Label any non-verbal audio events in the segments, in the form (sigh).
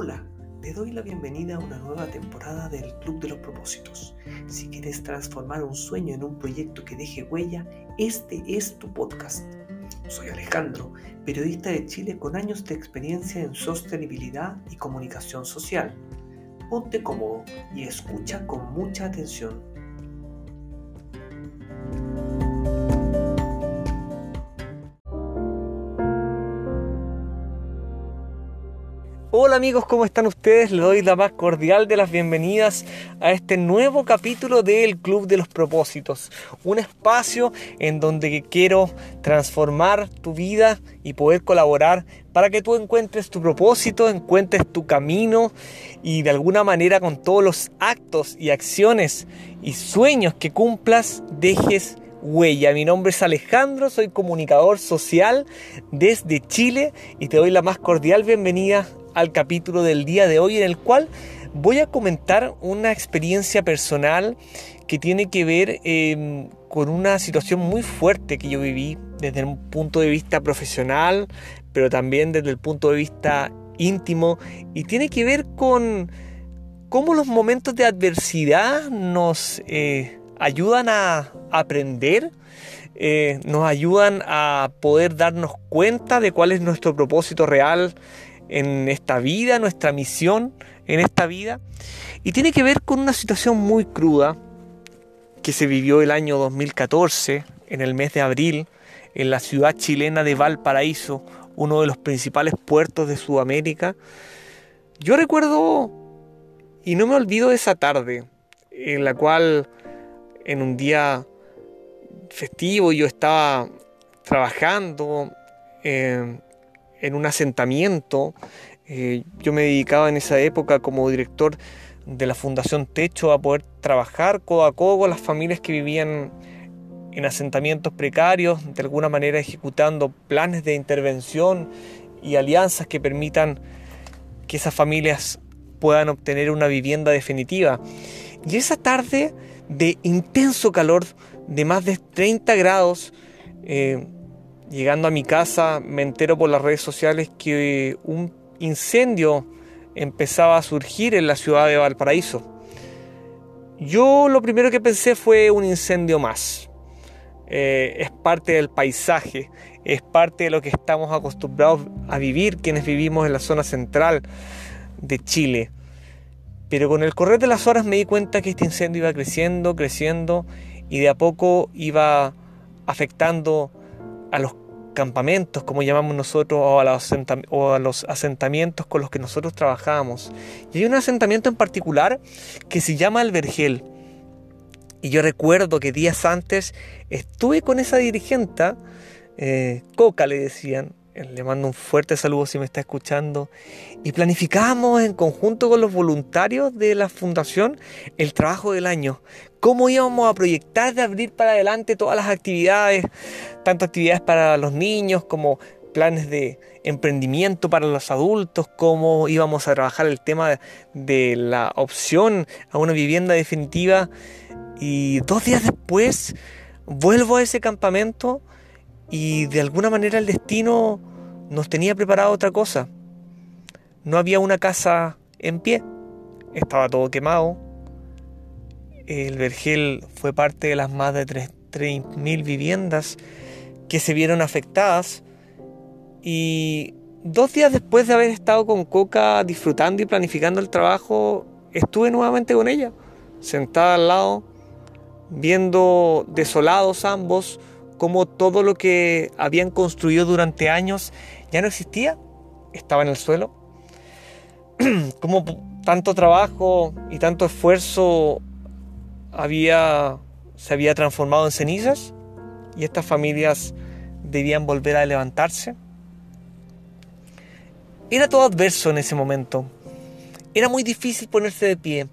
Hola, te doy la bienvenida a una nueva temporada del Club de los Propósitos. Si quieres transformar un sueño en un proyecto que deje huella, este es tu podcast. Soy Alejandro, periodista de Chile con años de experiencia en sostenibilidad y comunicación social. Ponte cómodo y escucha con mucha atención Hola amigos, ¿cómo están ustedes? Les doy la más cordial de las bienvenidas a este nuevo capítulo del Club de los Propósitos. Un espacio en donde quiero transformar tu vida y poder colaborar para que tú encuentres tu propósito, encuentres tu camino y de alguna manera con todos los actos y acciones y sueños que cumplas dejes huella. Mi nombre es Alejandro, soy comunicador social desde Chile y te doy la más cordial bienvenida al capítulo del día de hoy en el cual voy a comentar una experiencia personal que tiene que ver em, con una situación muy fuerte que yo viví desde un punto de vista profesional, pero también desde el punto de vista íntimo y tiene que ver con cómo los momentos de adversidad nos eh, ayudan a aprender, eh, nos ayudan a poder darnos cuenta de cuál es nuestro propósito real en esta vida, nuestra misión en esta vida. Y tiene que ver con una situación muy cruda que se vivió el año 2014, en el mes de abril, en la ciudad chilena de Valparaíso, uno de los principales puertos de Sudamérica. Yo recuerdo, y no me olvido de esa tarde, en la cual en un día festivo yo estaba trabajando, eh, en un asentamiento. Eh, yo me dedicaba en esa época como director de la Fundación Techo a poder trabajar codo a codo con las familias que vivían en asentamientos precarios, de alguna manera ejecutando planes de intervención y alianzas que permitan que esas familias puedan obtener una vivienda definitiva. Y esa tarde de intenso calor, de más de 30 grados, eh, Llegando a mi casa me entero por las redes sociales que un incendio empezaba a surgir en la ciudad de Valparaíso. Yo lo primero que pensé fue un incendio más. Eh, es parte del paisaje, es parte de lo que estamos acostumbrados a vivir quienes vivimos en la zona central de Chile. Pero con el correr de las horas me di cuenta que este incendio iba creciendo, creciendo y de a poco iba afectando a los campamentos, como llamamos nosotros, o a, los asentamientos con los que nosotros trabajamos. Y hay un asentamiento en particular que se llama El Vergel. Y yo recuerdo que días antes estuve con esa dirigente, eh, Coca le decían, le mando un fuerte saludo si me está escuchando, y planificamos en conjunto con los voluntarios de la fundación el trabajo del año, cómo íbamos a proyectar de abrir para adelante todas las actividades, tanto actividades para los niños como planes de emprendimiento para los adultos, cómo íbamos a trabajar el tema de la opción a una vivienda definitiva. Y dos días después vuelvo a ese campamento y de alguna manera el destino nos tenía preparado otra cosa. No había una casa en pie, estaba todo quemado. El vergel fue parte de las más de 3.000 viviendas que se vieron afectadas. Y dos días después de haber estado con Coca disfrutando y planificando el trabajo, estuve nuevamente con ella, sentada al lado, viendo desolados ambos, como todo lo que habían construido durante años ya no existía, estaba en el suelo. (clears throat) como tanto trabajo y tanto esfuerzo había, se había transformado en cenizas y estas familias debían volver a levantarse. Era todo adverso en ese momento. Era muy difícil ponerse de pie.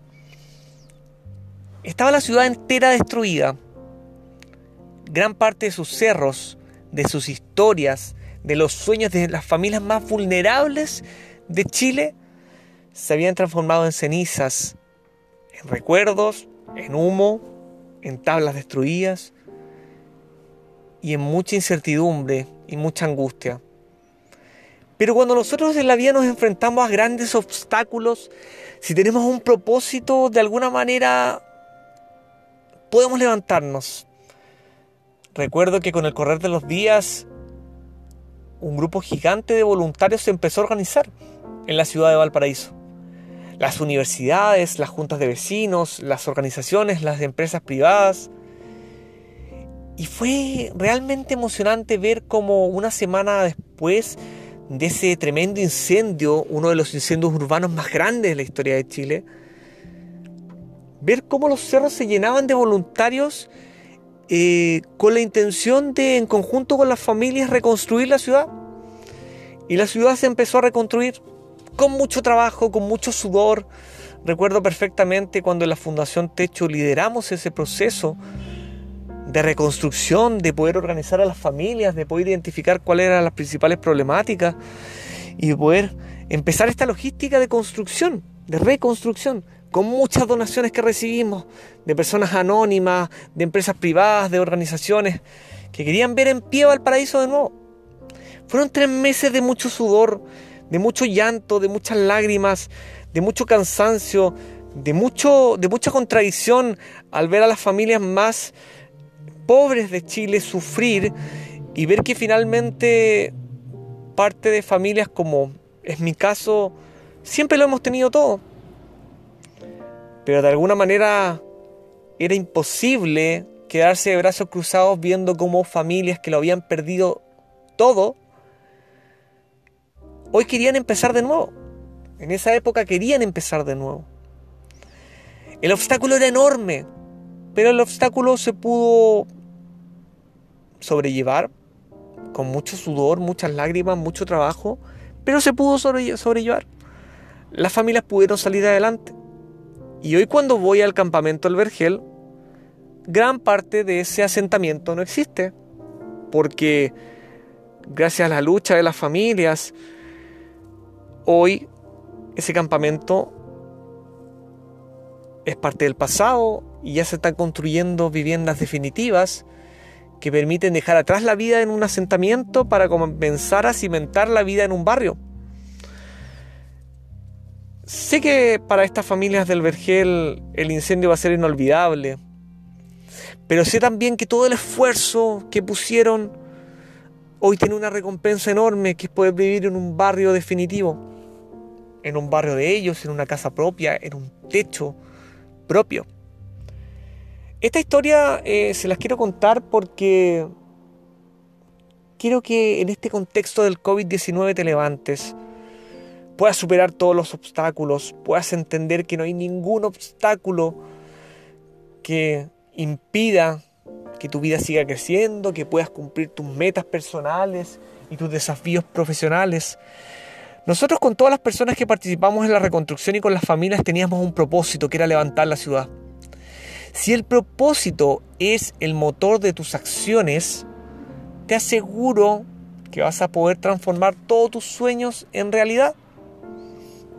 Estaba la ciudad entera destruida gran parte de sus cerros, de sus historias, de los sueños de las familias más vulnerables de Chile, se habían transformado en cenizas, en recuerdos, en humo, en tablas destruidas y en mucha incertidumbre y mucha angustia. Pero cuando nosotros en la vida nos enfrentamos a grandes obstáculos, si tenemos un propósito, de alguna manera podemos levantarnos. Recuerdo que con el correr de los días, un grupo gigante de voluntarios se empezó a organizar en la ciudad de Valparaíso. Las universidades, las juntas de vecinos, las organizaciones, las empresas privadas. Y fue realmente emocionante ver cómo una semana después de ese tremendo incendio, uno de los incendios urbanos más grandes de la historia de Chile, ver cómo los cerros se llenaban de voluntarios eh, con la intención de, en conjunto con las familias, reconstruir la ciudad. Y la ciudad se empezó a reconstruir con mucho trabajo, con mucho sudor. Recuerdo perfectamente cuando en la Fundación Techo lideramos ese proceso de reconstrucción, de poder organizar a las familias, de poder identificar cuáles eran las principales problemáticas y poder empezar esta logística de construcción, de reconstrucción, con muchas donaciones que recibimos de personas anónimas, de empresas privadas, de organizaciones que querían ver en pie Valparaíso de nuevo. Fueron tres meses de mucho sudor, de mucho llanto, de muchas lágrimas, de mucho cansancio, de, mucho, de mucha contradicción al ver a las familias más pobres de Chile sufrir y ver que finalmente parte de familias como es mi caso, siempre lo hemos tenido todo pero de alguna manera era imposible quedarse de brazos cruzados viendo cómo familias que lo habían perdido todo, hoy querían empezar de nuevo. En esa época querían empezar de nuevo. El obstáculo era enorme, pero el obstáculo se pudo sobrellevar con mucho sudor, muchas lágrimas, mucho trabajo, pero se pudo sobrellevar. Las familias pudieron salir adelante. Y hoy cuando voy al campamento del Vergel, gran parte de ese asentamiento no existe, porque gracias a la lucha de las familias, hoy ese campamento es parte del pasado y ya se están construyendo viviendas definitivas que permiten dejar atrás la vida en un asentamiento para comenzar a cimentar la vida en un barrio. Sé que para estas familias del Vergel el incendio va a ser inolvidable, pero sé también que todo el esfuerzo que pusieron hoy tiene una recompensa enorme, que es poder vivir en un barrio definitivo, en un barrio de ellos, en una casa propia, en un techo propio. Esta historia eh, se las quiero contar porque quiero que en este contexto del COVID-19 te levantes puedas superar todos los obstáculos, puedas entender que no hay ningún obstáculo que impida que tu vida siga creciendo, que puedas cumplir tus metas personales y tus desafíos profesionales. Nosotros con todas las personas que participamos en la reconstrucción y con las familias teníamos un propósito que era levantar la ciudad. Si el propósito es el motor de tus acciones, te aseguro que vas a poder transformar todos tus sueños en realidad.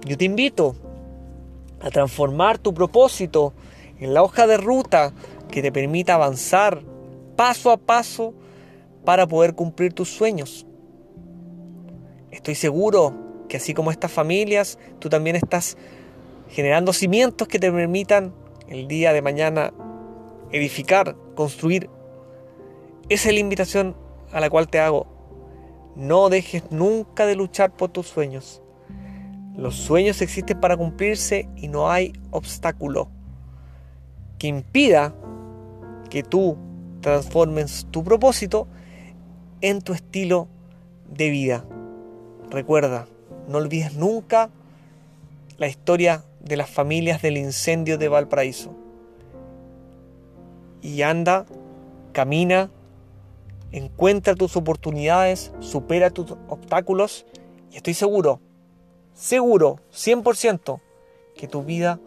Yo te invito a transformar tu propósito en la hoja de ruta que te permita avanzar paso a paso para poder cumplir tus sueños. Estoy seguro que así como estas familias, tú también estás generando cimientos que te permitan el día de mañana edificar, construir. Esa es la invitación a la cual te hago. No dejes nunca de luchar por tus sueños. Los sueños existen para cumplirse y no hay obstáculo que impida que tú transformes tu propósito en tu estilo de vida. Recuerda, no olvides nunca la historia de las familias del incendio de Valparaíso. Y anda, camina, encuentra tus oportunidades, supera tus obstáculos y estoy seguro seguro, 100%, que tu vida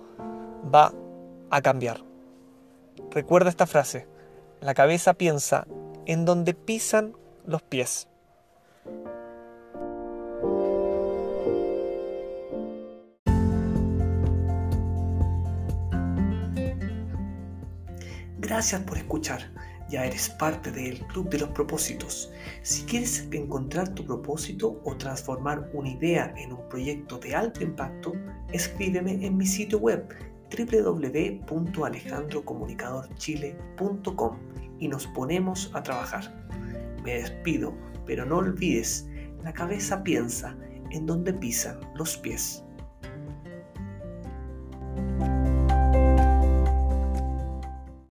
va a cambiar. Recuerda esta frase, la cabeza piensa en donde pisan los pies. Gracias por escuchar. Ya eres parte del Club de los Propósitos. Si quieres encontrar tu propósito o transformar una idea en un proyecto de alto impacto, escríbeme en mi sitio web www.alejandrocomunicadorchile.com y nos ponemos a trabajar. Me despido, pero no olvides, la cabeza piensa en donde pisan los pies.